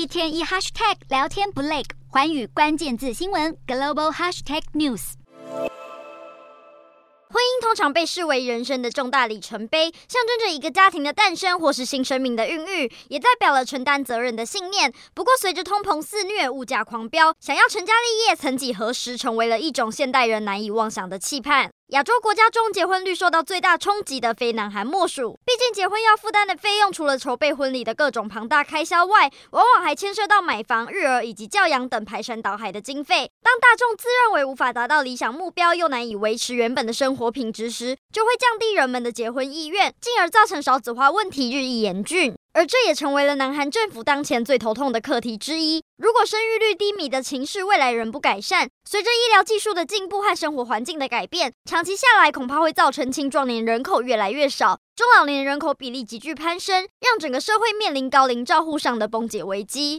一天一 hashtag 聊天不累，寰宇关键字新闻 global hashtag news。婚姻通常被视为人生的重大里程碑，象征着一个家庭的诞生或是新生命的孕育，也代表了承担责任的信念。不过，随着通膨肆虐、物价狂飙，想要成家立业，曾几何时成为了一种现代人难以妄想的期盼。亚洲国家中，结婚率受到最大冲击的非南韩莫属。毕竟，结婚要负担的费用，除了筹备婚礼的各种庞大开销外，往往还牵涉到买房、育儿以及教养等排山倒海的经费。当大众自认为无法达到理想目标，又难以维持原本的生活品质时，就会降低人们的结婚意愿，进而造成少子化问题日益严峻。而这也成为了南韩政府当前最头痛的课题之一。如果生育率低迷的情势未来仍不改善，随着医疗技术的进步和生活环境的改变，长期下来恐怕会造成青壮年人口越来越少，中老年人口比例急剧攀升，让整个社会面临高龄照护上的崩解危机。